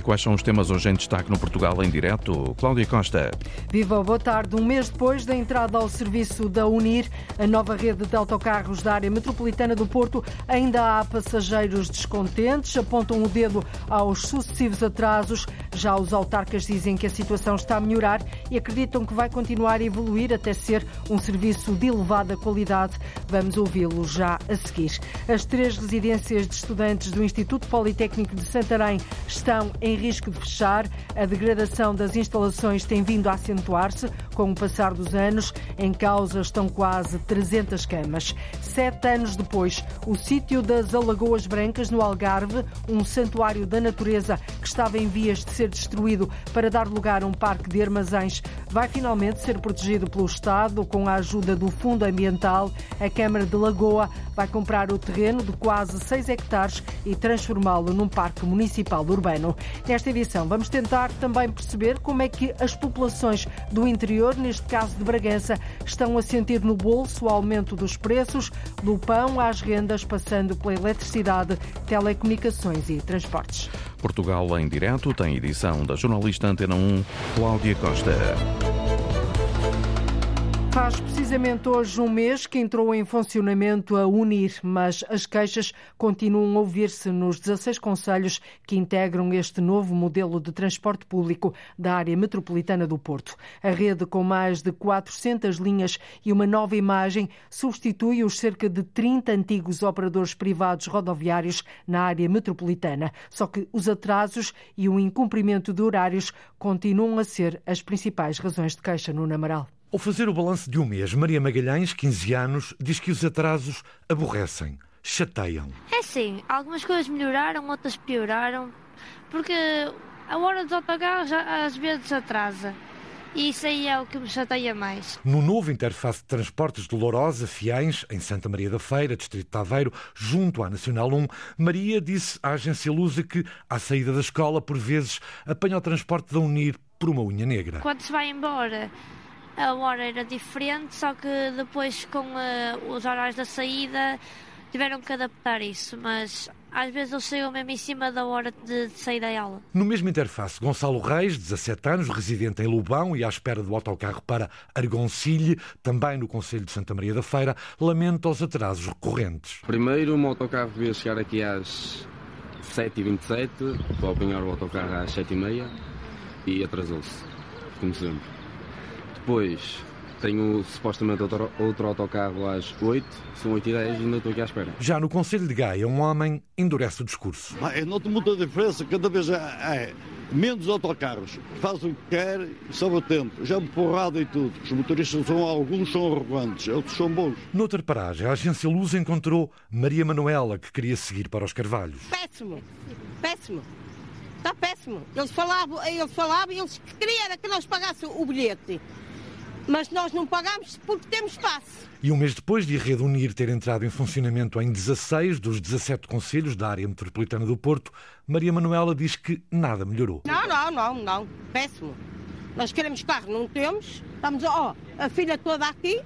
E quais são os temas hoje em destaque no Portugal em direto? Cláudia Costa. Viva, boa tarde. Um mês depois da entrada ao serviço da Unir, a nova rede de autocarros da área metropolitana do Porto, ainda há passageiros descontentes, apontam o dedo aos sucessivos atrasos. Já os autarcas dizem que a situação está a melhorar e acreditam que vai continuar a evoluir até ser um serviço de elevada qualidade. Vamos ouvi-lo já a seguir. As três residências de estudantes do Instituto Politécnico de Santarém estão em risco de fechar. A degradação das instalações tem vindo a acentuar-se com o passar dos anos. Em causa estão quase 300 camas. Sete anos depois, o sítio das Alagoas Brancas, no Algarve, um santuário da natureza que estava em vias de ser destruído para dar lugar a um parque de armazéns, vai finalmente ser protegido pelo Estado com a ajuda do Fundo Ambiental. A Câmara de Lagoa vai comprar o terreno de quase 6 hectares e transformá-lo num parque municipal urbano. Nesta edição, vamos tentar também perceber como é que as populações do interior, neste caso de Bragança, estão a sentir no bolso o aumento dos preços, do pão às rendas, passando pela eletricidade, telecomunicações e transportes. Portugal em direto tem edição da jornalista Antena 1, Cláudia Costa. Faz precisamente hoje um mês que entrou em funcionamento a Unir, mas as queixas continuam a ouvir-se nos 16 conselhos que integram este novo modelo de transporte público da área metropolitana do Porto. A rede, com mais de 400 linhas e uma nova imagem, substitui os cerca de 30 antigos operadores privados rodoviários na área metropolitana. Só que os atrasos e o incumprimento de horários continuam a ser as principais razões de queixa no Namaral. Ao fazer o balanço de um mês, Maria Magalhães, 15 anos, diz que os atrasos aborrecem, chateiam. É sim, algumas coisas melhoraram, outras pioraram, porque a hora dos autocarros às vezes atrasa. E isso aí é o que me chateia mais. No novo interface de transportes de Lourosa, Fiães, em Santa Maria da Feira, Distrito de Aveiro, junto à Nacional 1, Maria disse à agência Lusa que, à saída da escola, por vezes apanha o transporte da Unir por uma unha negra. Quando se vai embora, a hora era diferente, só que depois com uh, os horários da saída tiveram que adaptar isso, mas às vezes eu chego mesmo em cima da hora de, de sair da aula. No mesmo interface, Gonçalo Reis, 17 anos, residente em Lubão e à espera do autocarro para Argoncilhe, também no Conselho de Santa Maria da Feira, lamenta os atrasos recorrentes. Primeiro, o autocarro devia chegar aqui às 7h27, para apanhar o autocarro às 7h30 e atrasou-se, como sempre. Depois tenho supostamente outro, outro autocarro às 8, são 8 e 10 e ainda estou aqui à espera. Já no Conselho de Gaia, um homem endurece o discurso. Eu noto muita diferença, cada vez é, é menos autocarros. Faz o que quer e sobe o tempo. Já é porrada e tudo. Os motoristas são, alguns são arrogantes, outros são bons. Noutra paragem, a agência Luz encontrou Maria Manuela, que queria seguir para os Carvalhos. Péssimo, péssimo. Está péssimo. Eles falavam, eles falavam e eles queriam que nós pagássemos o bilhete mas nós não pagamos porque temos passe. E um mês depois de a Rede Unir ter entrado em funcionamento em 16 dos 17 conselhos da área metropolitana do Porto, Maria Manuela diz que nada melhorou. Não, não, não, não. Péssimo. Nós queremos carro, não temos. Estamos, ó, a filha toda aqui.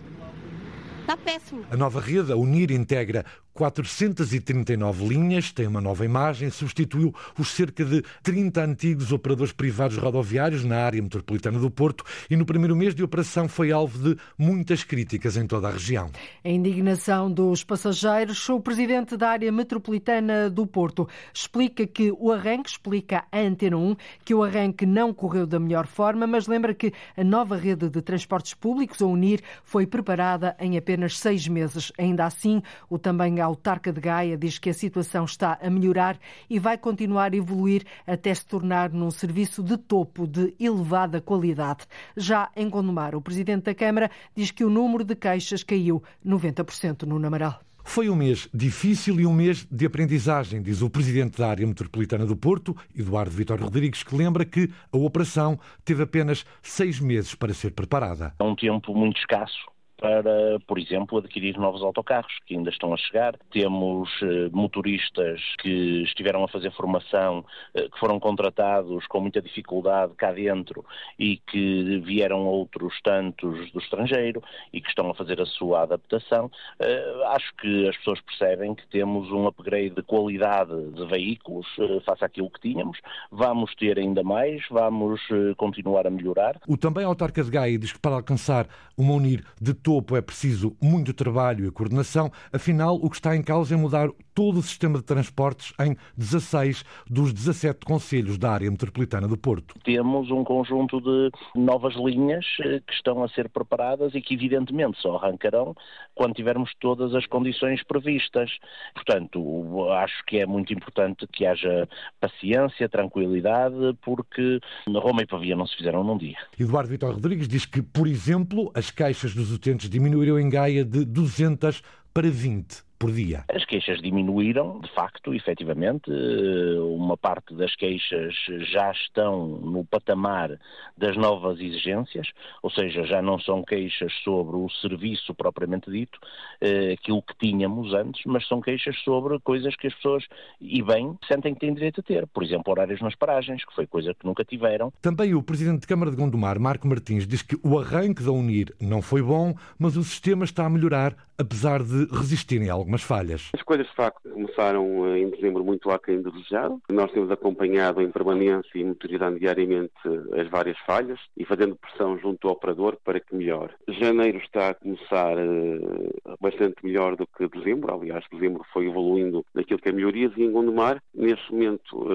Está péssimo. A nova rede, a Unir, integra 439 linhas, tem uma nova imagem, substituiu os cerca de 30 antigos operadores privados rodoviários na área metropolitana do Porto e no primeiro mês de operação foi alvo de muitas críticas em toda a região. A indignação dos passageiros, o presidente da área metropolitana do Porto explica que o arranque, explica a Antena 1, que o arranque não correu da melhor forma, mas lembra que a nova rede de transportes públicos, a Unir, foi preparada em apenas seis meses. Ainda assim, o também a autarca de Gaia diz que a situação está a melhorar e vai continuar a evoluir até se tornar num serviço de topo de elevada qualidade. Já em Gondomar, o presidente da Câmara diz que o número de queixas caiu 90% no Namaral. Foi um mês difícil e um mês de aprendizagem, diz o presidente da área metropolitana do Porto, Eduardo Vitório Rodrigues, que lembra que a operação teve apenas seis meses para ser preparada. É um tempo muito escasso para, por exemplo, adquirir novos autocarros que ainda estão a chegar. Temos eh, motoristas que estiveram a fazer formação, eh, que foram contratados com muita dificuldade cá dentro e que vieram outros tantos do estrangeiro e que estão a fazer a sua adaptação. Eh, acho que as pessoas percebem que temos um upgrade de qualidade de veículos face àquilo que tínhamos. Vamos ter ainda mais, vamos continuar a melhorar. O também autarca de Gaia diz que para alcançar uma Unir de topo é preciso muito trabalho e coordenação, afinal o que está em causa é mudar todo o sistema de transportes em 16 dos 17 conselhos da área metropolitana do Porto. Temos um conjunto de novas linhas eh, que estão a ser preparadas e que evidentemente só arrancarão quando tivermos todas as condições previstas. Portanto, acho que é muito importante que haja paciência, tranquilidade, porque Roma e Pavia não se fizeram num dia. Eduardo Vitor Rodrigues diz que, por exemplo, as queixas dos utentes diminuíram em Gaia de 200 para 20 por dia. As queixas diminuíram, de facto, efetivamente. Eh, uma parte das queixas já estão no patamar das novas exigências, ou seja, já não são queixas sobre o serviço propriamente dito, eh, aquilo que tínhamos antes, mas são queixas sobre coisas que as pessoas, e bem, sentem que têm direito a ter. Por exemplo, horários nas paragens, que foi coisa que nunca tiveram. Também o Presidente de Câmara de Gondomar, Marco Martins, diz que o arranque da Unir não foi bom, mas o sistema está a melhorar, apesar de resistirem a algumas falhas. As coisas, de facto, começaram eh, em dezembro muito aquém do desejado. Nós temos acompanhado em permanência e monitorizando diariamente eh, as várias falhas e fazendo pressão junto ao operador para que melhore. Janeiro está a começar uh, bastante melhor do que dezembro. Aliás, dezembro foi evoluindo naquilo que é melhorias e em Gondomar, neste momento,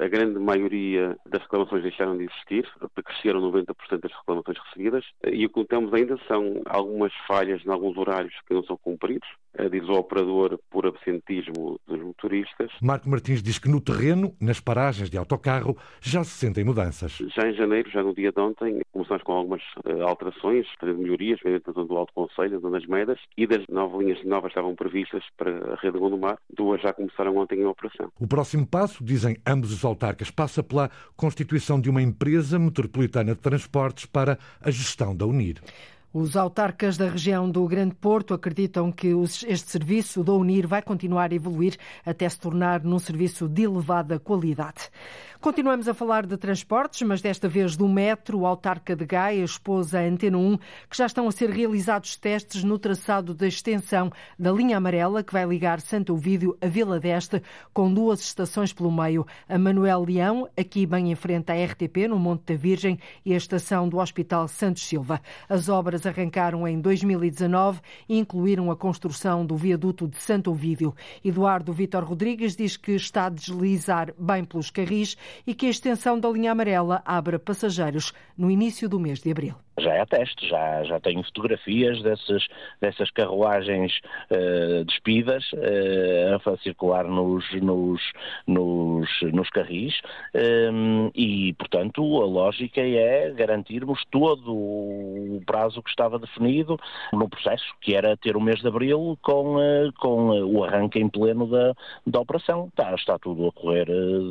a grande maioria das reclamações deixaram de existir, cresceram 90% das reclamações recebidas e o que notamos ainda são algumas falhas em alguns horários que não são cumpridos, diz o operador por absentismo dos motoristas. Marco Martins diz que no terreno, nas paragens de autocarro, já se sentem mudanças. Já em janeiro, já no dia de ontem, começamos com algumas uh, alterações, melhorias, dentro do Alto Conselho, das Medas, e das nove linhas novas estavam previstas para a rede de Gondomar, duas já começaram ontem em operação. O próximo passo, dizem ambos os autarcas, passa pela constituição de uma empresa metropolitana de transportes para a gestão da UNIR. Os autarcas da região do Grande Porto acreditam que este serviço da Unir vai continuar a evoluir até se tornar num serviço de elevada qualidade. Continuamos a falar de transportes, mas desta vez do metro. O autarca de Gaia expôs a Antena 1 que já estão a ser realizados testes no traçado da extensão da linha amarela que vai ligar Santo Ovídio a Vila d'Este, com duas estações pelo meio. A Manuel Leão, aqui bem em frente à RTP, no Monte da Virgem, e a estação do Hospital Santos Silva. As obras arrancaram em 2019 e incluíram a construção do viaduto de Santo Ovídio. Eduardo Vitor Rodrigues diz que está a deslizar bem pelos carris e que a extensão da linha amarela abra passageiros no início do mês de abril já é teste, já, já tenho fotografias dessas, dessas carruagens uh, despidas uh, a circular nos, nos, nos, nos carris um, ehm, e, portanto, a lógica é garantirmos todo o prazo que estava definido no processo, que era ter o mês de abril com, uh, com o arranque em pleno da, da operação. Está, está tudo a correr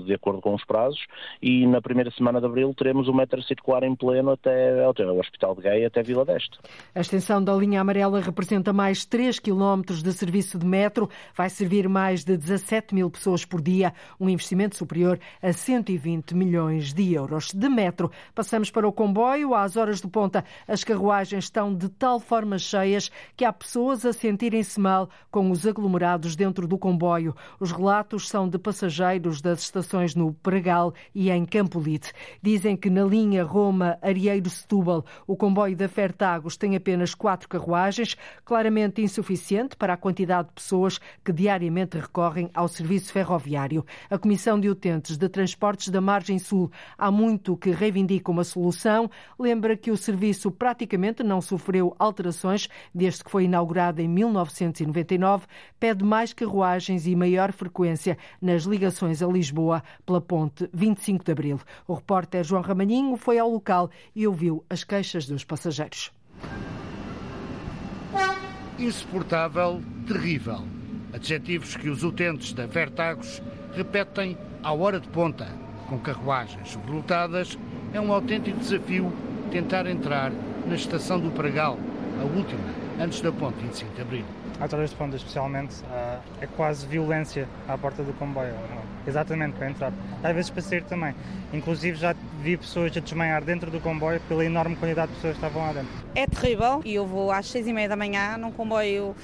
de acordo com os prazos e na primeira semana de abril teremos o metro circular em pleno até, até ao Hospital de Gaia até Vila d'Este. A extensão da linha amarela representa mais 3 km de serviço de metro, vai servir mais de 17 mil pessoas por dia, um investimento superior a 120 milhões de euros. De metro, passamos para o comboio. Às horas de ponta, as carruagens estão de tal forma cheias que há pessoas a sentirem-se mal com os aglomerados dentro do comboio. Os relatos são de passageiros das estações no Pregal e em Campolite. Dizem que na linha Roma-Arieiro-Setúbal o comboio da Fertagos tem apenas quatro carruagens, claramente insuficiente para a quantidade de pessoas que diariamente recorrem ao serviço ferroviário. A Comissão de Utentes de Transportes da Margem Sul há muito que reivindica uma solução. Lembra que o serviço praticamente não sofreu alterações desde que foi inaugurado em 1999. Pede mais carruagens e maior frequência nas ligações a Lisboa pela ponte 25 de Abril. O repórter João Ramalhinho foi ao local e ouviu as queixas dos passageiros. Insuportável, terrível. Adjetivos que os utentes da Vertagos repetem à hora de ponta. Com carruagens sobrelotadas, é um autêntico desafio tentar entrar na estação do Pragal, a última antes da ponte 25 de Abril. Horas de ponta, especialmente, é quase violência à porta do comboio. Exatamente, para entrar. Às vezes para sair também. Inclusive já vi pessoas a desmaiar dentro do comboio pela enorme quantidade de pessoas que estavam lá dentro. É terrível e eu vou às seis e meia da manhã num comboio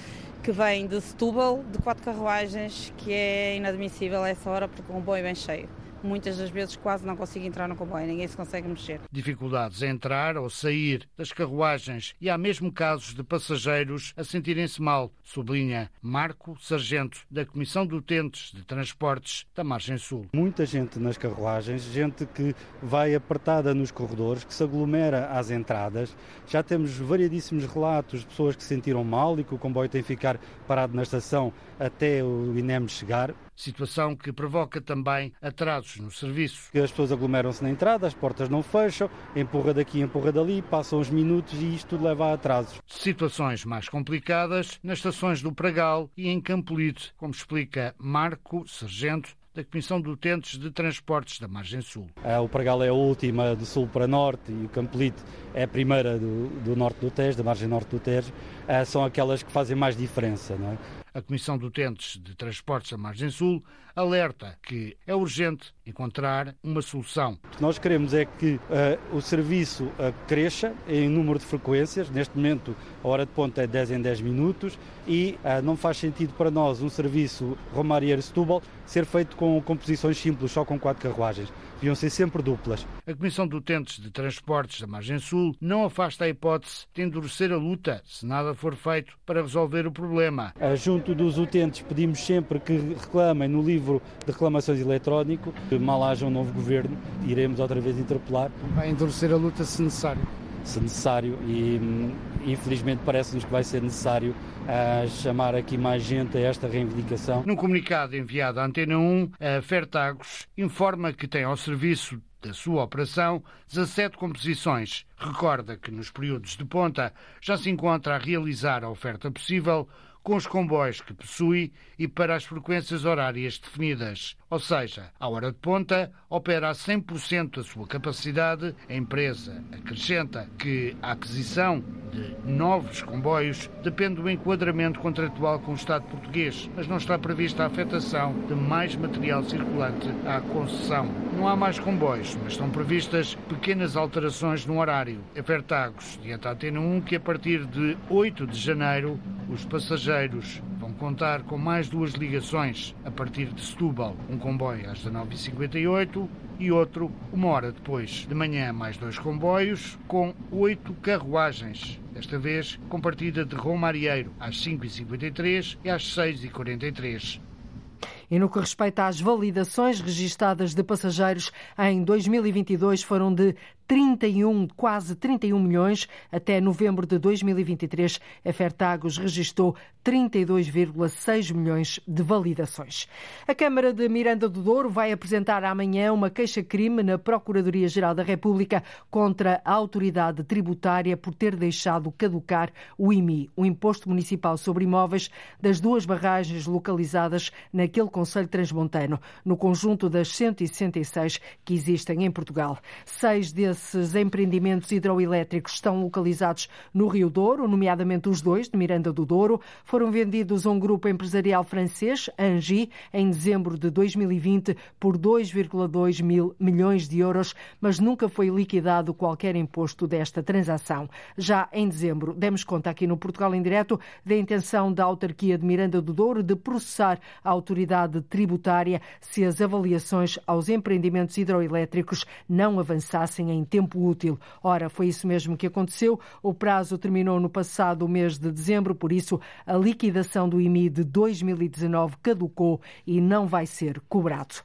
que vem de Setúbal, de quatro carruagens, que é inadmissível a essa hora porque o comboio é bem cheio muitas das vezes quase não consigo entrar no comboio, ninguém se consegue mexer. Dificuldades a entrar ou sair das carruagens e há mesmo casos de passageiros a sentirem-se mal, sublinha Marco Sargento, da Comissão de Utentes de Transportes da Margem Sul. Muita gente nas carruagens, gente que vai apertada nos corredores, que se aglomera às entradas. Já temos variadíssimos relatos de pessoas que se sentiram mal e que o comboio tem que ficar parado na estação até o INEM chegar situação que provoca também atrasos no serviço. As pessoas aglomeram-se na entrada, as portas não fecham, empurra daqui, empurra dali, passam uns minutos e isto tudo leva a atrasos. Situações mais complicadas nas estações do Pragal e em Campolide, como explica Marco Sargento, da Comissão de Utentes de Transportes da Margem Sul. O Pragal é a última do sul para norte e o Campolite é a primeira do, do norte do Tejo, da margem norte do Tejo. São aquelas que fazem mais diferença. Não é? A Comissão de Utentes de Transportes da Margem Sul alerta que é urgente encontrar uma solução. O que nós queremos é que uh, o serviço uh, cresça em número de frequências. Neste momento, a hora de ponta é 10 em 10 minutos e uh, não faz sentido para nós um serviço Romarieiro-Setúbal ser feito com composições simples, só com quatro carruagens deviam ser sempre duplas. A Comissão de Utentes de Transportes da Margem Sul não afasta a hipótese de endurecer a luta se nada for feito para resolver o problema. Junto dos utentes pedimos sempre que reclamem no livro de reclamações eletrónico, mal haja um novo governo, iremos outra vez interpelar. Vai endurecer a luta se necessário. Se necessário e hum, infelizmente parece-nos que vai ser necessário uh, chamar aqui mais gente a esta reivindicação. Num comunicado enviado à Antena 1, a Fertagos informa que tem ao serviço da sua operação 17 composições. Recorda que nos períodos de ponta já se encontra a realizar a oferta possível com os comboios que possui e para as frequências horárias definidas. Ou seja, à hora de ponta, opera a 100% da sua capacidade. A empresa acrescenta que a aquisição de novos comboios depende do enquadramento contratual com o Estado português, mas não está prevista a afetação de mais material circulante à concessão. Não há mais comboios, mas estão previstas pequenas alterações no horário. A Vertagos diante a Atena 1 que a partir de 8 de janeiro os passageiros vão contar com mais duas ligações a partir de Setúbal, um comboio às 19h58 e outro uma hora depois. De manhã, mais dois comboios com oito carruagens. Desta vez com partida de Romarieiro às 5h53 e às 6h43. E no que respeita às validações registadas de passageiros, em 2022 foram de 31, quase 31 milhões. Até novembro de 2023, a Fertagos registrou 32,6 milhões de validações. A Câmara de Miranda do Douro vai apresentar amanhã uma queixa-crime na Procuradoria-Geral da República contra a autoridade tributária por ter deixado caducar o IMI, o Imposto Municipal sobre Imóveis, das duas barragens localizadas naquele Conselho Transmontano, no conjunto das 166 que existem em Portugal. Seis desses esses empreendimentos hidroelétricos estão localizados no Rio Douro, nomeadamente os dois de Miranda do Douro. Foram vendidos a um grupo empresarial francês, Angie, em dezembro de 2020 por 2,2 mil milhões de euros, mas nunca foi liquidado qualquer imposto desta transação. Já em dezembro, demos conta aqui no Portugal em Direto da intenção da autarquia de Miranda do Douro de processar a autoridade tributária se as avaliações aos empreendimentos hidroelétricos não avançassem em tempo útil. Ora, foi isso mesmo que aconteceu. O prazo terminou no passado mês de dezembro, por isso a liquidação do IMI de 2019 caducou e não vai ser cobrado.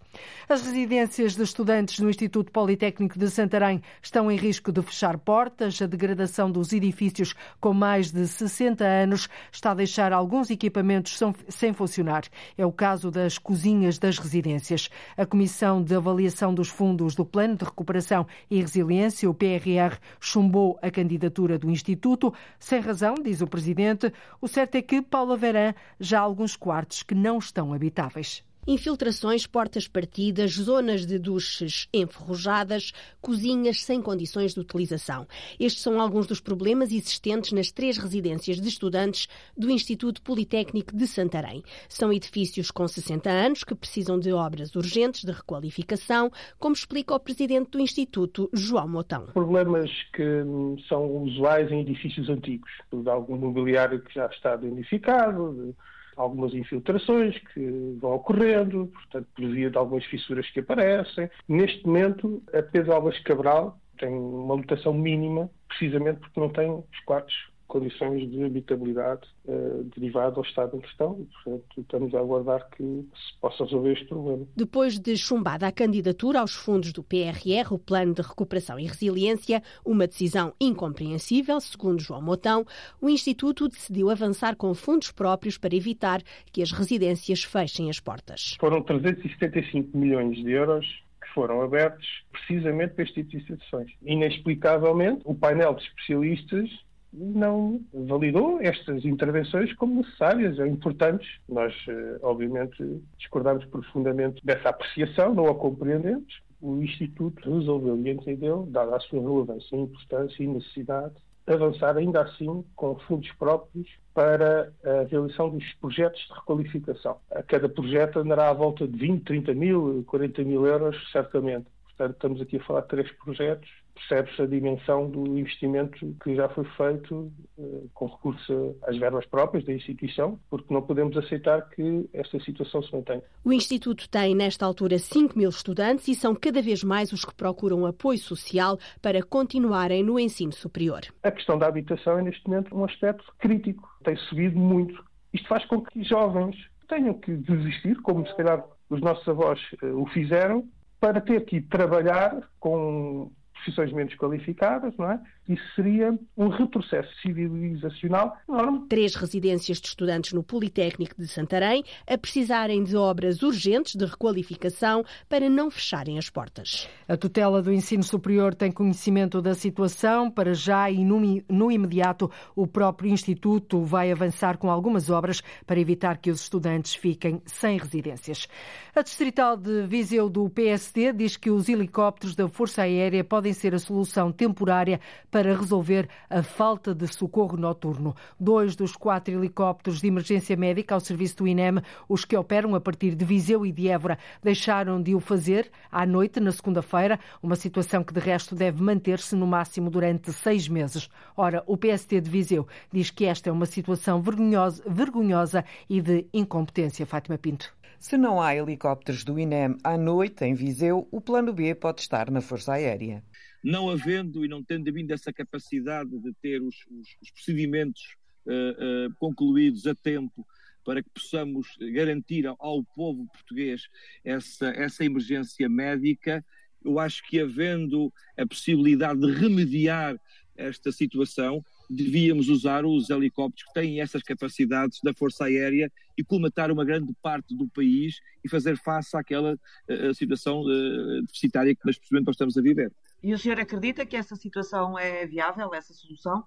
As residências de estudantes no Instituto Politécnico de Santarém estão em risco de fechar portas. A degradação dos edifícios com mais de 60 anos está a deixar alguns equipamentos sem funcionar. É o caso das cozinhas das residências. A Comissão de Avaliação dos Fundos do Plano de Recuperação e Resiliência o PRR chumbou a candidatura do Instituto. Sem razão, diz o Presidente. O certo é que, Paula Verã, já há alguns quartos que não estão habitáveis. Infiltrações, portas partidas, zonas de duches enferrujadas, cozinhas sem condições de utilização. Estes são alguns dos problemas existentes nas três residências de estudantes do Instituto Politécnico de Santarém. São edifícios com 60 anos que precisam de obras urgentes de requalificação, como explica o presidente do Instituto, João Motão. Problemas que são usuais em edifícios antigos, de algum mobiliário que já está danificado, algumas infiltrações que vão ocorrendo, portanto, por via de algumas fissuras que aparecem. Neste momento, a Pedro Alves Cabral tem uma lotação mínima, precisamente porque não tem os quartos condições de habitabilidade uh, derivado ao estado em questão e, portanto, estamos a aguardar que se possa resolver este problema. Depois de chumbada a candidatura aos fundos do PRR, o Plano de Recuperação e Resiliência, uma decisão incompreensível, segundo João Motão, o Instituto decidiu avançar com fundos próprios para evitar que as residências fechem as portas. Foram 375 milhões de euros que foram abertos precisamente para este tipo de instituições. Inexplicavelmente, o painel de especialistas não validou estas intervenções como necessárias ou importantes. Nós, eh, obviamente, discordamos profundamente dessa apreciação, não a compreendemos. O Instituto resolveu, e entendeu, dada a sua relevância, importância e necessidade, avançar ainda assim com fundos próprios para a realização dos projetos de requalificação. A cada projeto andará à volta de 20, 30 mil, 40 mil euros, certamente. Portanto, estamos aqui a falar de três projetos percebe-se a dimensão do investimento que já foi feito eh, com recurso às verbas próprias da instituição, porque não podemos aceitar que esta situação se mantenha. O Instituto tem, nesta altura, 5 mil estudantes e são cada vez mais os que procuram apoio social para continuarem no ensino superior. A questão da habitação é, neste momento, um aspecto crítico. Tem subido muito. Isto faz com que jovens tenham que desistir, como se calhar os nossos avós eh, o fizeram, para ter que ir trabalhar com profissões menos qualificadas, não é? Isso seria um retrocesso civilizacional enorme. Três residências de estudantes no Politécnico de Santarém a precisarem de obras urgentes de requalificação para não fecharem as portas. A tutela do ensino superior tem conhecimento da situação. Para já e no, no imediato, o próprio Instituto vai avançar com algumas obras para evitar que os estudantes fiquem sem residências. A Distrital de Viseu do PSD diz que os helicópteros da Força Aérea podem ser a solução temporária para resolver a falta de socorro noturno. Dois dos quatro helicópteros de emergência médica ao serviço do INEM, os que operam a partir de Viseu e de Évora, deixaram de o fazer à noite, na segunda-feira, uma situação que de resto deve manter-se no máximo durante seis meses. Ora, o PST de Viseu diz que esta é uma situação vergonhosa, vergonhosa e de incompetência. Fátima Pinto. Se não há helicópteros do INEM à noite em Viseu, o plano B pode estar na Força Aérea. Não havendo e não tendo havido essa capacidade de ter os, os, os procedimentos uh, uh, concluídos a tempo para que possamos garantir ao, ao povo português essa, essa emergência médica, eu acho que havendo a possibilidade de remediar esta situação, devíamos usar os helicópteros que têm essas capacidades da Força Aérea e colmatar uma grande parte do país e fazer face àquela uh, situação uh, deficitária que neste momento nós estamos a viver. E o senhor acredita que essa situação é viável, essa solução?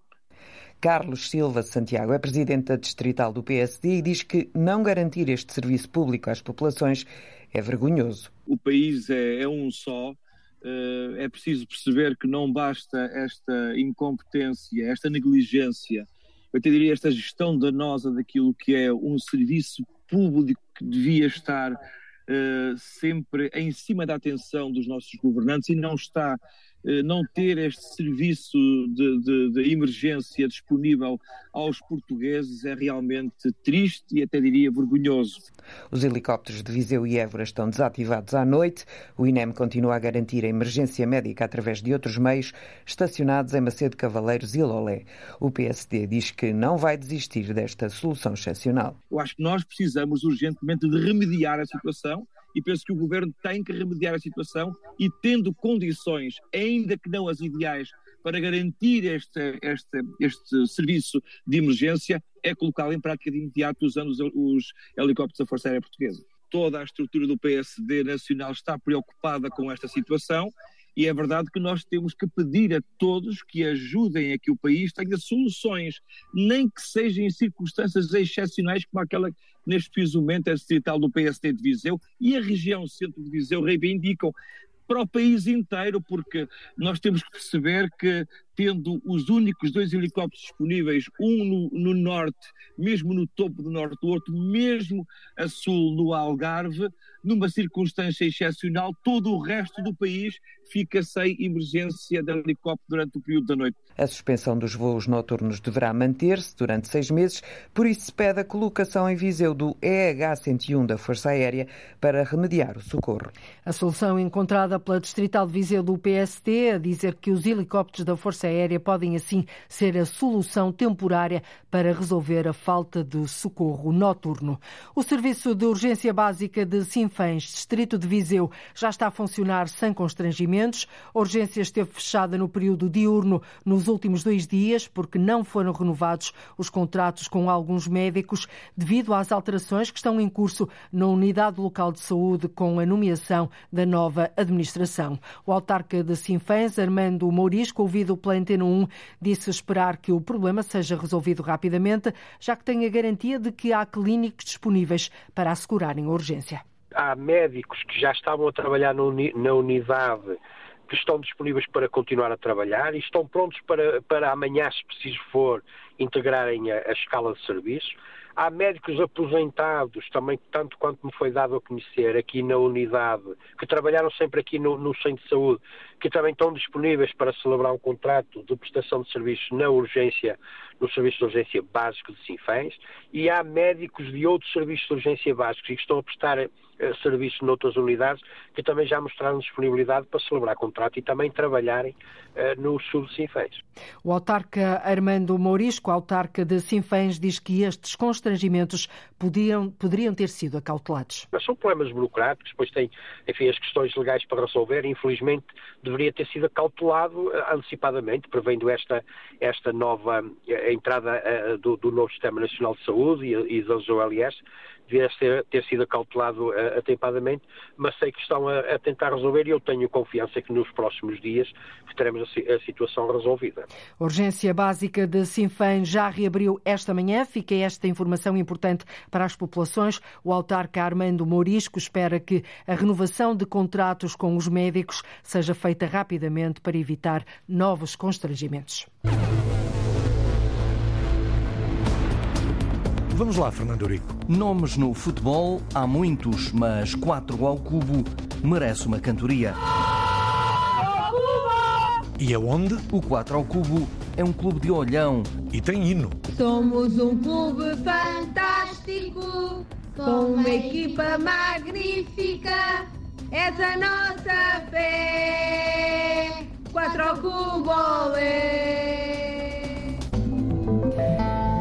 Carlos Silva Santiago é presidente da distrital do PSD e diz que não garantir este serviço público às populações é vergonhoso. O país é, é um só, é preciso perceber que não basta esta incompetência, esta negligência, eu até diria esta gestão danosa daquilo que é um serviço público que devia estar sempre em cima da atenção dos nossos governantes e não está eh, não ter este serviço de, de, de, emergência disponível aos portugueses é realmente triste e até diria vergonhoso. Os helicópteros de Viseu e Évora estão desativados à noite. O INEM continua a garantir a emergência médica através de outros meios estacionados em Macedo Cavaleiros e Lolé. O PSD diz que não vai desistir desta solução excepcional. Eu acho que nós precisamos urgentemente de remediar a situação e penso que o governo tem que remediar a situação e, tendo condições, ainda que não as ideais, para garantir este, este, este serviço de emergência, é colocá-lo em prática de imediato usando os, os helicópteros da Força Aérea Portuguesa. Toda a estrutura do PSD nacional está preocupada com esta situação E é verdade que nós temos que pedir a todos que ajudem a que o país tenha soluções, nem que sejam em circunstâncias excepcionais como aquela que neste momento é distrital do PSD de Viseu e a região centro de Viseu reivindicam. Para o país inteiro, porque nós temos que perceber que tendo os únicos dois helicópteros disponíveis, um no, no, norte, mesmo no topo do norte, o outro mesmo a sul, no Algarve, numa circunstância excepcional, todo o resto do país fica sem emergência de helicóptero durante o período da noite. A suspensão dos voos noturnos deverá manter-se durante seis meses, por isso se pede a colocação em Viseu do EH-101 da Força Aérea para remediar o socorro. A solução encontrada pela Distrital de Viseu do PST a dizer que os helicópteros da Força Aérea podem assim ser a solução temporária para resolver a falta de socorro noturno. O Serviço de Urgência Básica de Sinfãs, Distrito de Viseu, já está a funcionar sem constrangimentos. A urgência esteve fechada no período diurno nos últimos dois dias porque não foram renovados os contratos com alguns médicos devido às alterações que estão em curso na Unidade Local de Saúde com a nomeação da nova administração. O autarca de Sinfãs, Armando Mourisco, ouvido pela Antena 1, disse esperar que o problema seja resolvido rapidamente, já que tem a garantia de que há clínicos disponíveis para assegurarem a urgência. Há médicos que já estavam a trabalhar na unidade que estão disponíveis para continuar a trabalhar e estão prontos para, para amanhã, se preciso for, integrarem a, a escala de serviço. Há médicos aposentados, também tanto quanto me foi dado a conhecer aqui na unidade, que trabalharam sempre aqui no, no centro de saúde, que também estão disponíveis para celebrar um contrato de prestação de serviços na urgência, no serviço de urgência básico de Sinfãs, e há médicos de outros serviços de urgência básicos e que estão a prestar eh, serviços noutras unidades que também já mostraram disponibilidade para celebrar contrato e também trabalharem eh, no sul de Sinfãs. O autarca Armando Mourisco, autarca de Sinfãs, diz que estes constrangimentos podiam, poderiam ter sido acautelados. Mas são problemas burocráticos, depois tem, enfim, as questões legais para resolver. Infelizmente, deveria ter sido acautelado uh, antecipadamente, prevendo esta, esta nova uh, entrada uh, do, do, novo Sistema Nacional de Saúde e, e das OLS, devia ter, sido acautelado uh, atempadamente, mas sei que estão a, a, tentar resolver e eu tenho confiança que nos próximos dias teremos a, a situação resolvida. A urgência básica de Sinfãs já reabriu esta manhã. Fica esta informação importante para as populações. O autarca Armando Mourisco espera que a renovação de contratos com os médicos seja feita rapidamente para evitar novos constrangimentos. Vamos lá, Fernando Rico. Nomes no futebol há muitos, mas quatro ao cubo merece uma cantoria. E aonde? O 4 ao cubo é um clube de olhão. E tem hino. Somos um clube fantástico, com uma equipa magnífica. Essa a nossa fé. 4 ao cubo, olé.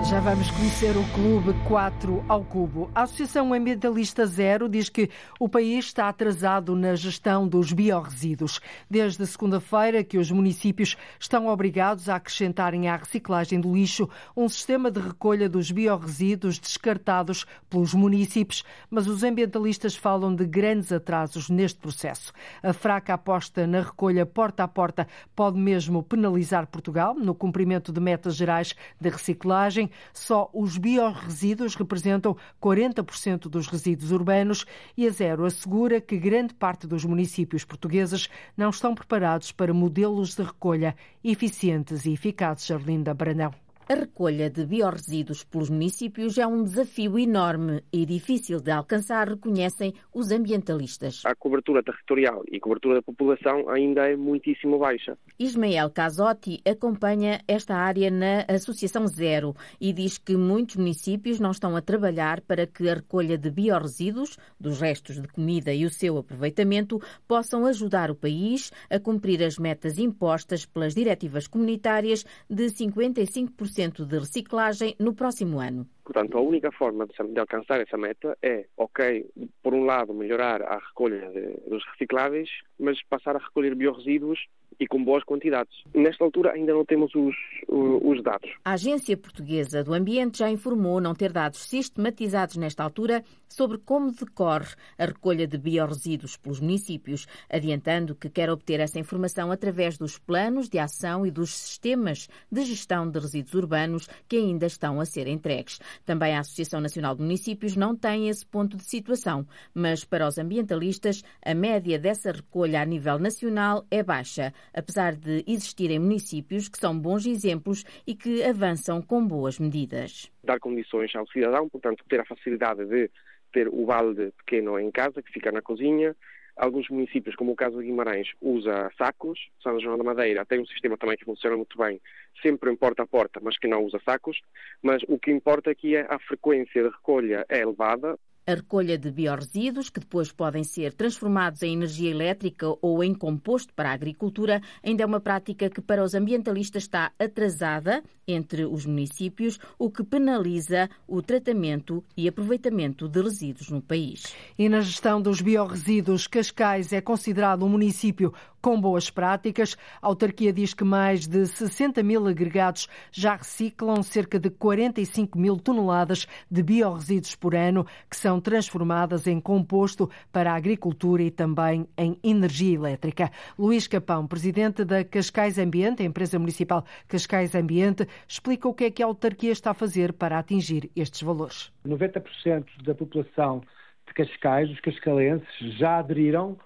Já vamos conhecer o Clube 4 ao Cubo. A Associação Ambientalista Zero diz que o país está atrasado na gestão dos biorresíduos. Desde segunda-feira que os municípios estão obrigados a acrescentarem à reciclagem do lixo um sistema de recolha dos biorresíduos descartados pelos municípios, mas os ambientalistas falam de grandes atrasos neste processo. A fraca aposta na recolha porta a porta pode mesmo penalizar Portugal no cumprimento de metas gerais de reciclagem só os biorresíduos representam 40% dos resíduos urbanos e a Zero assegura que grande parte dos municípios portugueses não estão preparados para modelos de recolha eficientes e eficazes. Arlinda Brandão. A recolha de biorresíduos pelos municípios é um desafio enorme e difícil de alcançar, reconhecem os ambientalistas. A cobertura territorial e cobertura da população ainda é muitíssimo baixa. Ismael Casotti acompanha esta área na Associação Zero e diz que muitos municípios não estão a trabalhar para que a recolha de biorresíduos, dos restos de comida e o seu aproveitamento, possam ajudar o país a cumprir as metas impostas pelas diretivas comunitárias de 55% de reciclagem no próximo ano. Portanto, a única forma de, alcançar essa meta é, ok, por um lado, melhorar a recolha de, dos recicláveis, mas passar a recolher biorresíduos e com boas quantidades. Nesta altura ainda não temos os, os dados. A Agência Portuguesa do Ambiente já informou não ter dados sistematizados nesta altura sobre como decorre a recolha de biorresíduos pelos municípios, adiantando que quer obter essa informação através dos planos de ação e dos sistemas de gestão de resíduos urbanos que ainda estão a ser entregues. Também a Associação Nacional de Municípios não tem esse ponto de situação, mas para os ambientalistas a média dessa recolha a nível nacional é baixa, apesar de existirem municípios que são bons exemplos e que avançam com boas medidas. Dar condições ao cidadão, portanto, ter a facilidade de ter o balde pequeno em casa, que fica na cozinha. Alguns municípios, como o caso de Guimarães, usa sacos. São João da Madeira tem um sistema também que funciona muito bem, sempre em porta a porta, mas que não usa sacos. Mas o que importa aqui é a frequência de recolha é elevada, a recolha de biorresíduos, que depois podem ser transformados em energia elétrica ou em composto para a agricultura, ainda é uma prática que para os ambientalistas está atrasada entre os municípios, o que penaliza o tratamento e aproveitamento de resíduos no país. E na gestão dos biorresíduos, Cascais é considerado um município com boas práticas. A autarquia diz que mais de 60 mil agregados já reciclam cerca de 45 mil toneladas de biorresíduos por ano, que são transformadas em composto para a agricultura e também em energia elétrica. Luís Capão, presidente da Cascais Ambiente, a empresa municipal Cascais Ambiente, explica o que é que a autarquia está a fazer para atingir estes valores. 90% da população de Cascais, os cascalenses, já aderiram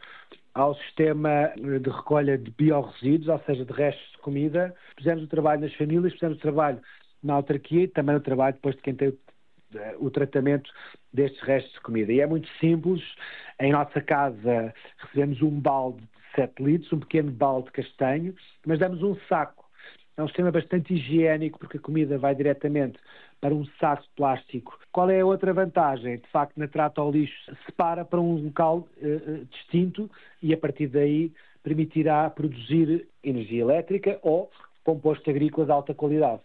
ao sistema de recolha de biorresíduos, ou seja, de restos de comida. Fizemos o trabalho nas famílias, fizemos o trabalho na autarquia e também o trabalho depois de quem tem o tratamento destes restos de comida. E é muito simples. Em nossa casa recebemos um balde de 7 litros, um pequeno balde de castanho, mas damos um saco. É um sistema bastante higiênico porque a comida vai diretamente para um saco plástico. Qual é a outra vantagem? De facto, na trata ao lixo separa para um local uh, distinto e a partir daí permitirá produzir energia elétrica ou composto agrícola de alta qualidade.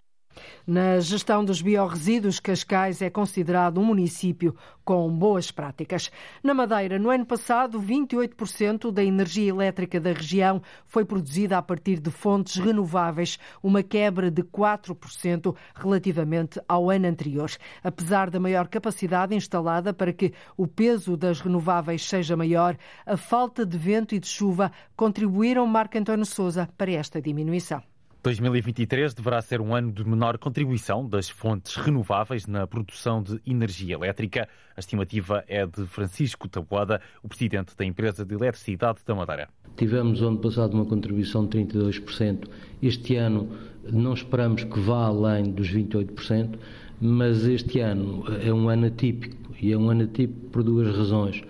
Na gestão dos biorresíduos, Cascais é considerado um município com boas práticas. Na Madeira, no ano passado, 28% da energia elétrica da região foi produzida a partir de fontes renováveis, uma quebra de 4% relativamente ao ano anterior. Apesar da maior capacidade instalada para que o peso das renováveis seja maior, a falta de vento e de chuva contribuíram, Marco António Souza, para esta diminuição. 2023 deverá ser um ano de menor contribuição das fontes renováveis na produção de energia elétrica. A estimativa é de Francisco Taboada, o presidente da empresa de eletricidade da Madeira. Tivemos ano passado uma contribuição de 32%. Este ano não esperamos que vá além dos 28%, mas este ano é um ano atípico e é um ano atípico por duas razões.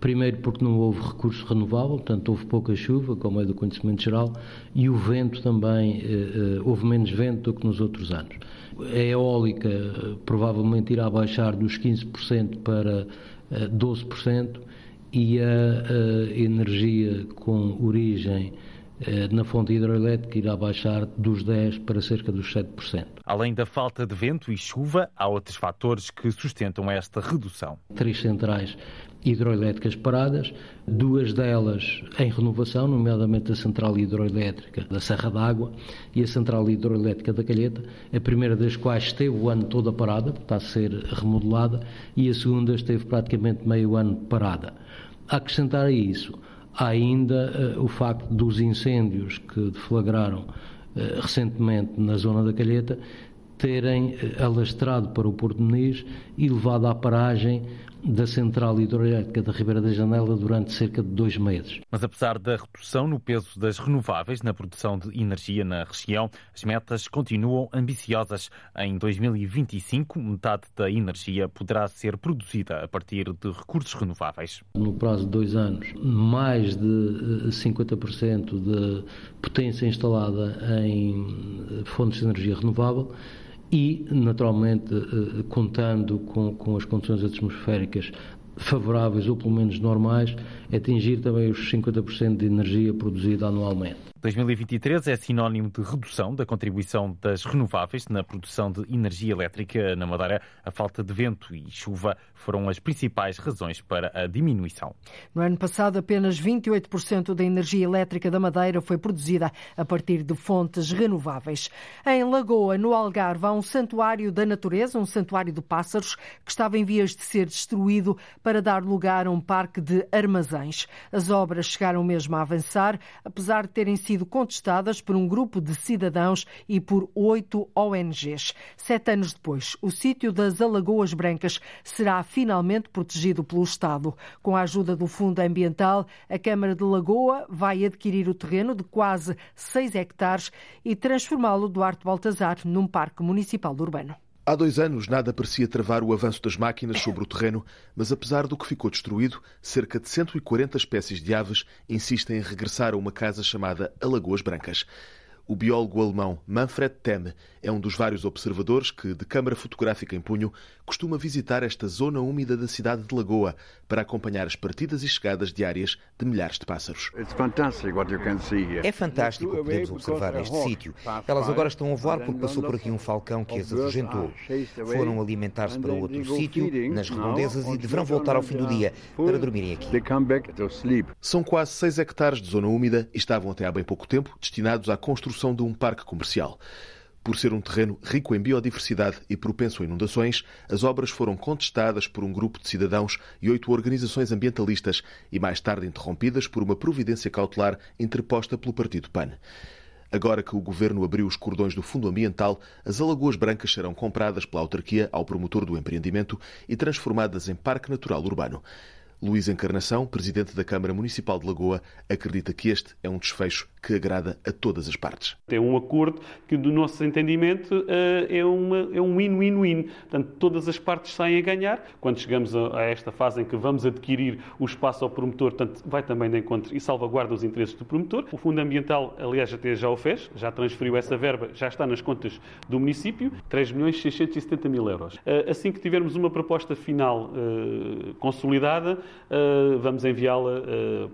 Primeiro porque não houve recurso renovável, portanto houve pouca chuva, como é do conhecimento geral, e o vento também, eh, eh, houve menos vento do que nos outros anos. A eólica eh, provavelmente irá baixar dos 15% para 12% e a, energia com origem na fonte hidroelétrica irá baixar dos 10% para cerca dos 7%. Além da falta de vento e chuva, há outros fatores que sustentam esta redução. Três centrais hidroelétricas paradas, duas delas em renovação, nomeadamente a central hidroelétrica da Serra d'Água e a central hidroelétrica da Calheta, a primeira das quais esteve o ano todo parada, está a ser remodelada, e a segunda esteve praticamente meio ano parada. A acrescentar a isso, há ainda uh, o facto dos incêndios que deflagraram uh, recentemente na zona da Calheta terem uh, alastrado para o Porto de Muniz e levado à paragem da central hidroelétrica da Ribeira da Janela durante cerca de dois meses. Mas apesar da redução no peso das renováveis na produção de energia na região, as metas continuam ambiciosas. Em 2025, metade da energia poderá ser produzida a partir de recursos renováveis. No prazo de dois anos, mais de 50% eh, de potência instalada em fontes de energia renovável e, naturalmente, eh, contando com, com as condições atmosféricas favoráveis ou pelo menos normais, atingir também os 50% de energia produzida anualmente. 2023 é sinónimo de redução da contribuição das renováveis na produção de energia elétrica na Madeira. A falta de vento e chuva foram as principais razões para a diminuição. No ano passado, apenas 28% da energia elétrica da Madeira foi produzida a partir de fontes renováveis. Em Lagoa, no Algarve, há um santuário da natureza, um santuário de pássaros, que estava em vias de ser destruído para dar lugar a um parque de As obras chegaram mesmo a avançar, apesar de terem sido contestadas por um grupo de cidadãos e por oito ONGs. Sete anos depois, o sítio das Alagoas Brancas será finalmente protegido pelo Estado. Com a ajuda do Fundo Ambiental, a Câmara de Lagoa vai adquirir o terreno de quase 6 hectares e transformá-lo, Duarte Baltazar, num parque municipal urbano. Há dois anos nada parecia travar o avanço das máquinas sobre o terreno, mas apesar do que ficou destruído, cerca de 140 espécies de aves insistem em regressar a uma casa chamada Alagoas Brancas. O biólogo alemão Manfred Temme é um dos vários observadores que, de câmara fotográfica em punho, costuma visitar esta zona úmida da cidade de Lagoa para acompanhar as partidas e chegadas diárias de milhares de pássaros. É fantástico podermos observar este sítio. Elas agora estão a voar porque passou por aqui um falcão que as afugentou. Foram alimentar-se para outro sítio, nas redondezas, e deverão voltar ao fim do dia para dormirem aqui. São quase 6 hectares de zona úmida e estavam até há bem pouco tempo destinados à construção construção de um parque comercial. Por ser um terreno rico em biodiversidade e propenso a inundações, as obras foram contestadas por um grupo de cidadãos e oito organizações ambientalistas e mais tarde interrompidas por uma providência cautelar interposta pelo Partido PAN. Agora que o governo abriu os cordões do Fundo Ambiental, as Alagoas Brancas serão compradas pela autarquia ao promotor do empreendimento e transformadas em Parque Natural Urbano. Luís Encarnação, presidente da Câmara Municipal de Lagoa, acredita que este é um desfecho que agrada a todas as partes. É um acordo que, do nosso entendimento, eh, é, é um win-win-win. Portanto, todas as partes saem a ganhar. Quando chegamos a, esta fase em que vamos adquirir o espaço ao promotor, portanto, vai também de encontro e salvaguarda os interesses do promotor. O Fundo Ambiental, aliás, até já o fez, já transferiu essa verba, já está nas contas do município, 3 milhões 670 mil euros. Eh, assim que tivermos uma proposta final eh, consolidada, vamos enviá-la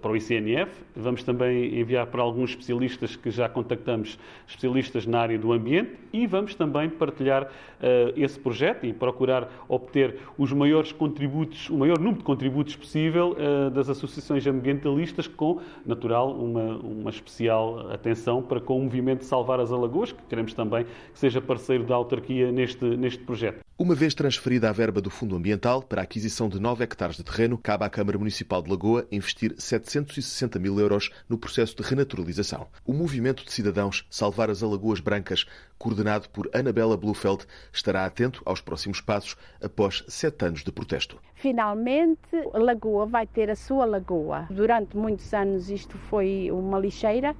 para o ICNF, vamos também enviar para alguns especialistas que já contactamos, especialistas na área do ambiente, e vamos também partilhar uh, esse projeto e procurar obter os maiores contributos, o maior número de contributos possível das associações ambientalistas, com, natural, uma, uma especial atenção para com o movimento Salvar as Alagoas, que queremos também que seja parceiro da autarquia neste, neste projeto. Uma vez transferida a verba do Fundo Ambiental para a aquisição de 9 hectares de terreno, cabe à Câmara Municipal de Lagoa investir 760 mil euros no processo de renaturalização. O movimento de cidadãos Salvar as Alagoas Brancas, coordenado por Anabela Blufeld, estará atento aos próximos passos após sete anos de protesto. Finalmente, Lagoa vai ter a sua lagoa. Durante muitos anos isto foi uma lixeira,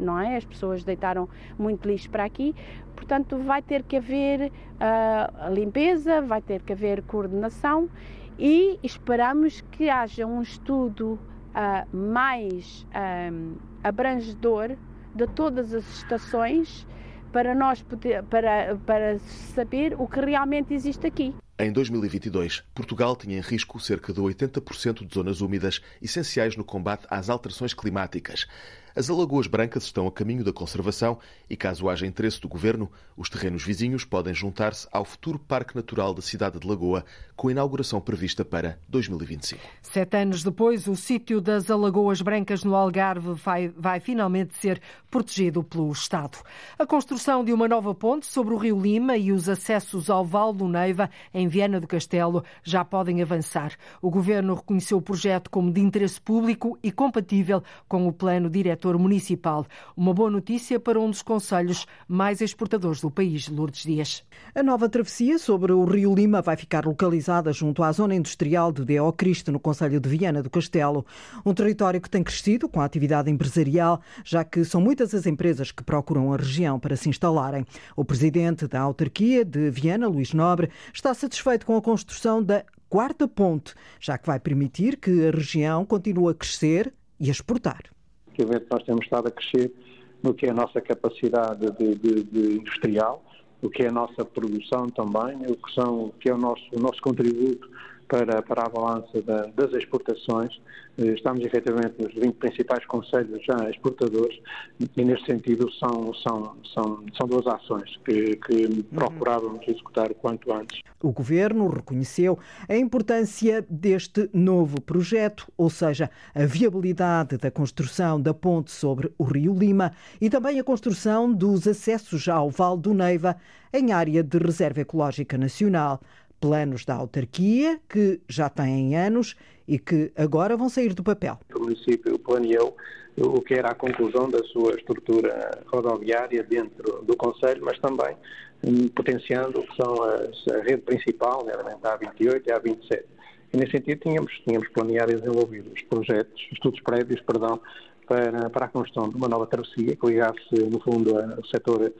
não é? As pessoas deitaram muito lixo para aqui portanto vai ter que haver uh, limpeza, vai ter que haver coordenação e esperamos que haja um estudo uh, mais um, abrangedor de todas as estações para nós poder, para, para saber o que realmente existe aqui. Em 2022, Portugal tinha em risco cerca de 80% de zonas úmidas essenciais no combate às alterações climáticas. As Alagoas Brancas estão a caminho da conservação e, caso haja interesse do governo, os terrenos vizinhos podem juntar-se ao futuro Parque Natural da cidade de Lagoa, com inauguração prevista para 2025. Sete anos depois, o sítio das Alagoas Brancas no Algarve vai, vai finalmente ser protegido pelo Estado. A construção de uma nova ponte sobre o Rio Lima e os acessos ao Val do Neiva, em Viana do Castelo, já podem avançar. O governo reconheceu o projeto como de interesse público e compatível com o plano direto municipal. Uma boa notícia para um dos conselhos mais exportadores do país, Lourdes Dias. A nova travessia sobre o Rio Lima vai ficar localizada junto à zona industrial de Deo Cristo, no Conselho de Viana do Castelo. Um território que tem crescido com a atividade empresarial, já que são muitas as empresas que procuram a região para se instalarem. O presidente da autarquia de Viana, Luís Nobre, está satisfeito com a construção da quarta ponte, já que vai permitir que a região continue a crescer e a exportar efetivamente nós temos estado a crescer no que é a nossa capacidade de, de, de industrial, o que é a nossa produção também, o que, são, o que é o nosso, o nosso contributo para, para a balança da, das exportações. Eh, estamos efetivamente nos 20 principais conselhos já exportadores e, neste sentido, são, são, são, são duas ações que, que uhum. procurávamos executar o quanto antes. O Governo reconheceu a importância deste novo projeto, ou seja, a viabilidade da construção da ponte sobre o Rio Lima e também a construção dos acessos ao Vale do Neiva em área de reserva ecológica nacional planos da autarquia que já têm anos e que agora vão sair do papel. O município planeou o que era a conclusão da sua estrutura rodoviária dentro do Conselho, mas também hum, potenciando o que são as, a rede principal, nomeadamente a A28 e a A27. E nesse sentido tínhamos, tínhamos planeado e desenvolvido os projetos, estudos prévios, perdão, para, para a construção de uma nova travessia que ligasse, no fundo, o setor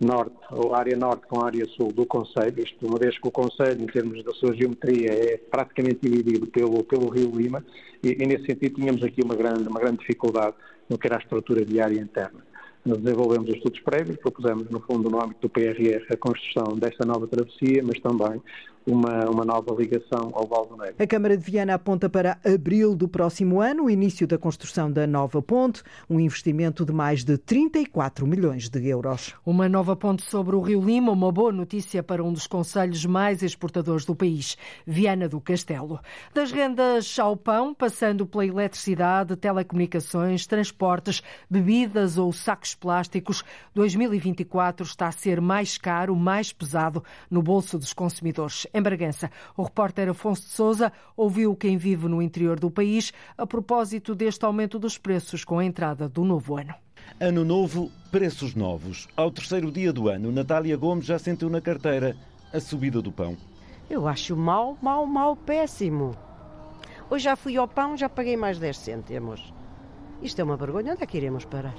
norte, ou área norte com área sul do Conselho, isto uma vez que o Conselho, em termos da sua geometria, é praticamente dividido pelo, pelo Rio Lima, e, e nesse sentido tínhamos aqui uma grande, uma grande dificuldade no que era a estrutura viária interna. Nós desenvolvemos estudos prévios, propusemos, no fundo, no âmbito do PRR, a construção desta nova travessia, mas também uma, uma nova ligação ao Val do Negro. A Câmara de Viana aponta para abril do próximo ano o início da construção da nova ponte, um investimento de mais de 34 milhões de euros. Uma nova ponte sobre o Rio Lima, uma boa notícia para um dos conselhos mais exportadores do país, Viana do Castelo. Das rendas ao pão, passando pela eletricidade, telecomunicações, transportes, bebidas ou sacos plásticos, 2024 está a ser mais caro, mais pesado no bolso dos consumidores em Bragança. O repórter Afonso de Souza ouviu quem vive no interior do país a propósito deste aumento dos preços com a entrada do novo ano. Ano novo, preços novos. Ao terceiro dia do ano, Natália Gomes já sentiu na carteira a subida do pão. Eu acho mal, mal, mal, péssimo. Hoje já fui ao pão, já paguei mais 10 cêntimos. Isto é uma vergonha, onde é que iremos parar?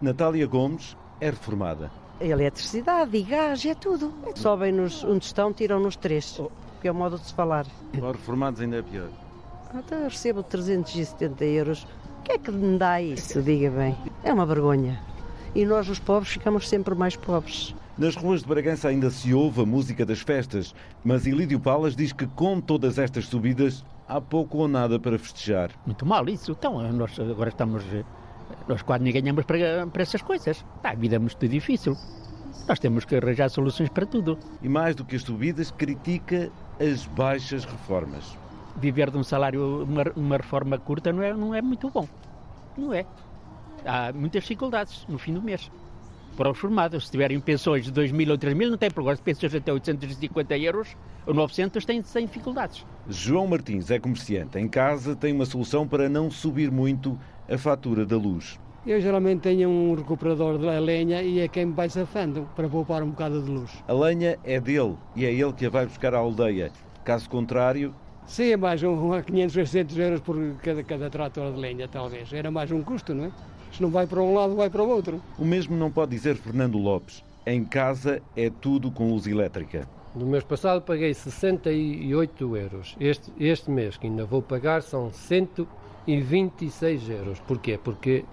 Natália Gomes é reformada eletricidade e gás, é tudo. Sobem-nos onde estão, tiram-nos três, que é o modo de se falar. Para reformados ainda é pior. Eu recebo 370 euros. O que é que me dá isso? Diga bem. É uma vergonha. E nós, os pobres, ficamos sempre mais pobres. Nas ruas de Bragança ainda se ouve a música das festas, mas Ilídio Palas diz que com todas estas subidas há pouco ou nada para festejar. Muito mal isso. Então, nós agora estamos nós quase nem ganhamos para, para essas coisas. a vida é muito difícil. Nós temos que arranjar soluções para tudo. E mais do que as subidas, critica as baixas reformas. Viver de um salário, uma, uma reforma curta, não é, não é muito bom. Não é. Há muitas dificuldades no fim do mês. Para os formados, se tiverem pensões de 2 mil ou 3 mil, não tem problema. Se pensões até 850 euros ou 900, têm, têm dificuldades. João Martins é comerciante. Em casa tem uma solução para não subir muito a fatura da luz. Eu geralmente tenho um recuperador de lenha e é quem me vai safando para poupar um bocado de luz. A lenha é dele e é ele que a vai buscar à aldeia. Caso contrário. Sim, é mais um, um 500, 600 euros por cada, cada trator de lenha, talvez. Era mais um custo, não é? Se não vai para um lado, vai para o outro. O mesmo não pode dizer Fernando Lopes. Em casa é tudo com luz elétrica. No mês passado paguei 68 euros. Este, este mês que ainda vou pagar são 100 e 26 euros. Porquê? Porque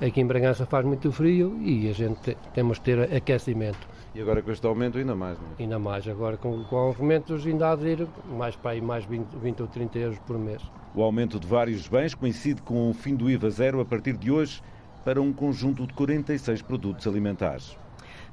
aqui em Bragança faz muito frio e a gente temos que ter aquecimento. E agora com este aumento ainda mais, não é? Ainda mais, agora com, com aumentos ainda há de ir mais para aí, mais 20, 20 ou 30 euros por mês. O aumento de vários bens coincide com o fim do IVA zero a partir de hoje para um conjunto de 46 produtos alimentares.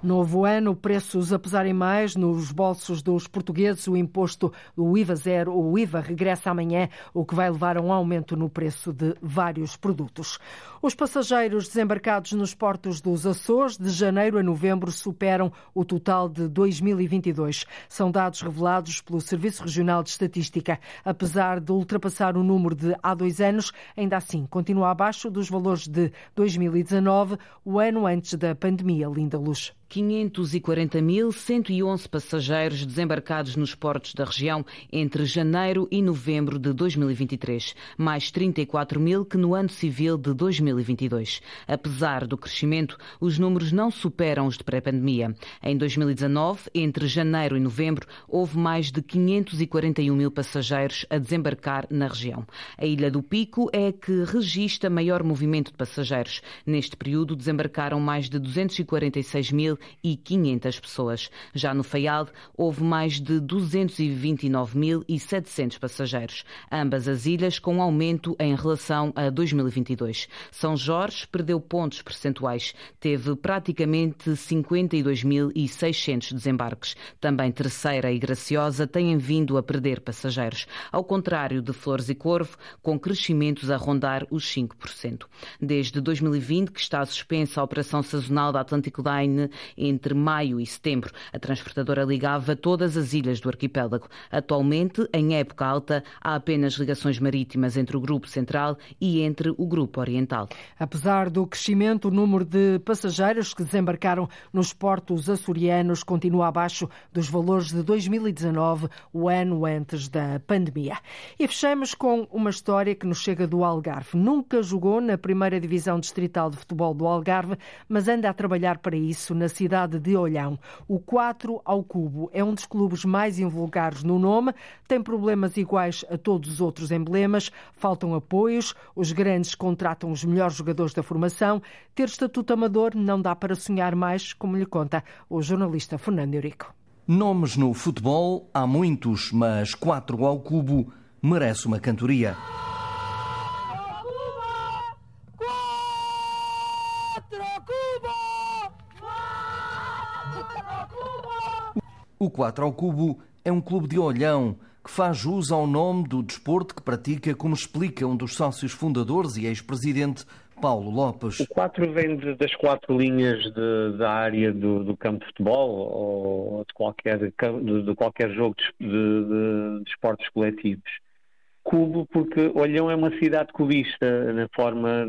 Novo ano, preços a pesarem mais nos bolsos dos portugueses. O imposto, o IVA zero, o IVA regressa amanhã, o que vai levar a um aumento no preço de vários produtos. Os passageiros desembarcados nos portos dos Açores de janeiro a novembro superam o total de 2022. São dados revelados pelo Serviço Regional de Estatística. Apesar de ultrapassar o número de há dois anos, ainda assim continua abaixo dos valores de 2019, o ano antes da pandemia. Linda Luz. 540.111 passageiros desembarcados nos portos da região entre janeiro e novembro de 2023, mais 34 mil que no ano civil de 2022. Apesar do crescimento, os números não superam os de pré-pandemia. Em 2019, entre janeiro e novembro, houve mais de 541 mil passageiros a desembarcar na região. A Ilha do Pico é a que registra maior movimento de passageiros. Neste período, desembarcaram mais de 246 mil 2.500 pessoas. Já no Faial, houve mais de 229.700 passageiros. Ambas as ilhas com aumento em relação a 2022. São Jorge perdeu pontos percentuais. Teve praticamente 52.600 desembarques. Também Terceira e Graciosa têm vindo a perder passageiros. Ao contrário de Flores e Corvo, com crescimentos a rondar os 5%. Desde 2020 que está suspensa a operação sazonal da Atlantic Line entre maio e setembro. A transportadora ligava todas as ilhas do arquipélago. Atualmente, em época alta, há apenas ligações marítimas entre o Grupo Central e entre o Grupo Oriental. Apesar do crescimento, o número de passageiros que desembarcaram nos portos açorianos continua abaixo dos valores de 2019, o ano antes da pandemia. E fechamos com uma história que nos chega do Algarve. Nunca jogou na primeira divisão distrital de futebol do Algarve, mas anda a trabalhar para isso na cidade de Olhão. O 4 ao Cubo é um dos clubes mais invulgares no nome, tem problemas iguais a todos os outros emblemas, faltam apoios, os grandes contratam os melhores jogadores da formação. Ter estatuto amador não dá para sonhar mais, como lhe conta o jornalista Fernando Eurico. Nomes no futebol há muitos, mas 4 ao Cubo merece uma cantoria. O 4 ao Cubo é um clube de olhão que faz jus ao nome do desporto que pratica, como explica um dos sócios fundadores e ex-presidente Paulo Lopes. O 4 vem de, das quatro linhas de, da área do, do, campo de futebol ou de qualquer, de, de qualquer jogo de, esportes coletivos. Cubo, porque Olhão é uma cidade cubista na forma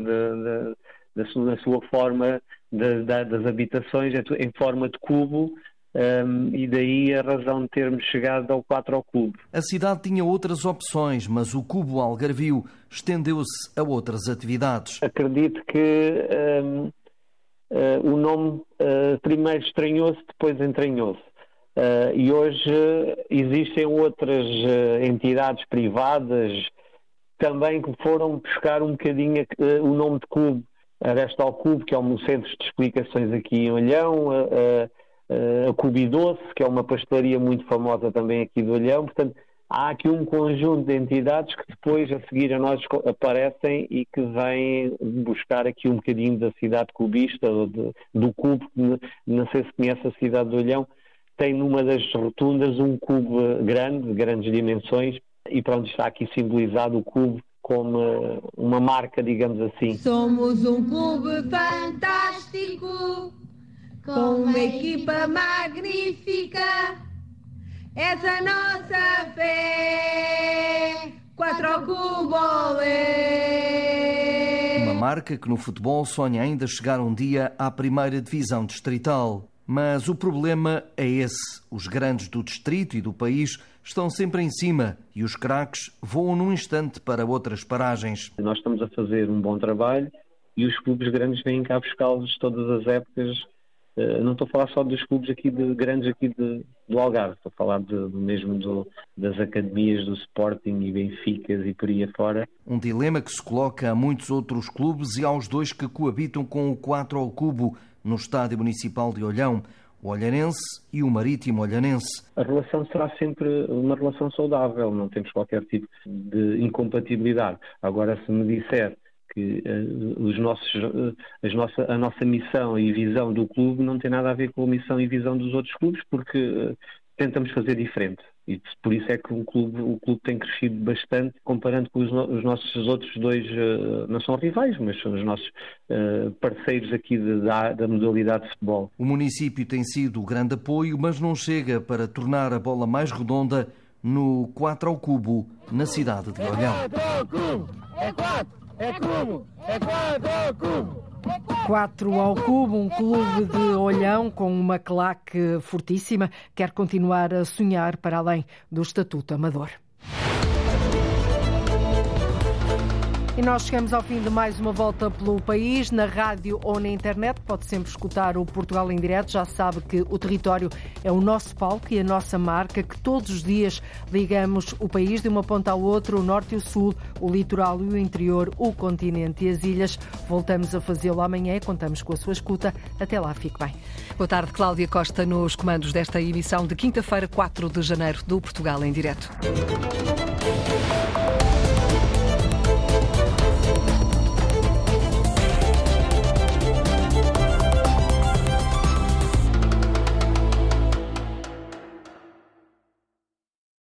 da sua, sua forma das habitações, é em forma de cubo um, e daí a razão de termos chegado ao 4 ao Cubo. A cidade tinha outras opções, mas o Cubo Algarvio estendeu-se a outras atividades. Acredito que um, uh, o nome uh, primeiro estranhou-se, depois entranhou-se. Uh, e hoje existem outras entidades privadas também que foram buscar um bocadinho o nome de Cubo, Aresta ao Cubo, que é um centro de explicações aqui em Olhão, a Cubi Doce, que é uma pastelaria muito famosa também aqui do Olhão. Portanto, há aqui um conjunto de entidades que depois, a seguir a nós, aparecem e que vêm buscar aqui um bocadinho da cidade cubista, de, do cubo, não sei se conhece a cidade do Olhão, tem numa das rotundas um cubo grande, de grandes dimensões, e pronto, está aqui simbolizado o cubo como uma marca, digamos assim. Somos um clube fantástico com uma equipa magnífica. Essa nossa fé, quatro ao cubo Uma marca que no futebol sonha ainda chegar um dia à primeira divisão distrital. Mas o problema é esse. Os grandes do distrito e do país estão sempre em cima e os craques voam num instante para outras paragens. Nós estamos a fazer um bom trabalho e os clubes grandes vêm cá buscá-los todas as épocas Uh, não estou a falar só dos clubes aqui de grandes aqui de, do Algarve, estou a falar de, mesmo do, das academias do Sporting e Benficas e por aí afora. Um dilema que se coloca a muitos outros clubes e aos dois que coabitam com o 4 ao cubo no Estádio Municipal de Olhão, o Olhanense e o Marítimo Olhanense. A relação será sempre uma relação saudável, não temos qualquer tipo de incompatibilidade. Agora, se me disser que uh, os nossos, uh, as nossa, a nossa missão e visão do clube não tem nada a ver com a missão e visão dos outros clubes, porque uh, tentamos fazer diferente. E por isso é que o clube, o clube tem crescido bastante, comparando com os, os nossos outros dois, não são rivais, mas são os nossos parceiros aqui de, da, da modalidade de futebol. O município tem sido o grande apoio, mas não chega para tornar a bola mais redonda no 4 ao cubo, na cidade de Olhão. É 4! É cubo! É quatro cubo! 4 ao cubo, um clube de olhão com uma claque fortíssima, quer continuar a sonhar para além do estatuto amador. E nós chegamos ao fim de mais uma volta pelo país, na rádio ou na internet. Pode sempre escutar o Portugal em direto. Já sabe que o território é o nosso palco e a nossa marca, que todos os dias ligamos o país de uma ponta ao outro, o norte e o sul, o litoral e o interior, o continente e as ilhas. Voltamos a fazê-lo amanhã e contamos com a sua escuta. Até lá, fique bem. Boa tarde, Cláudia Costa, nos comandos desta emissão de quinta-feira, 4 de janeiro, do Portugal em direto.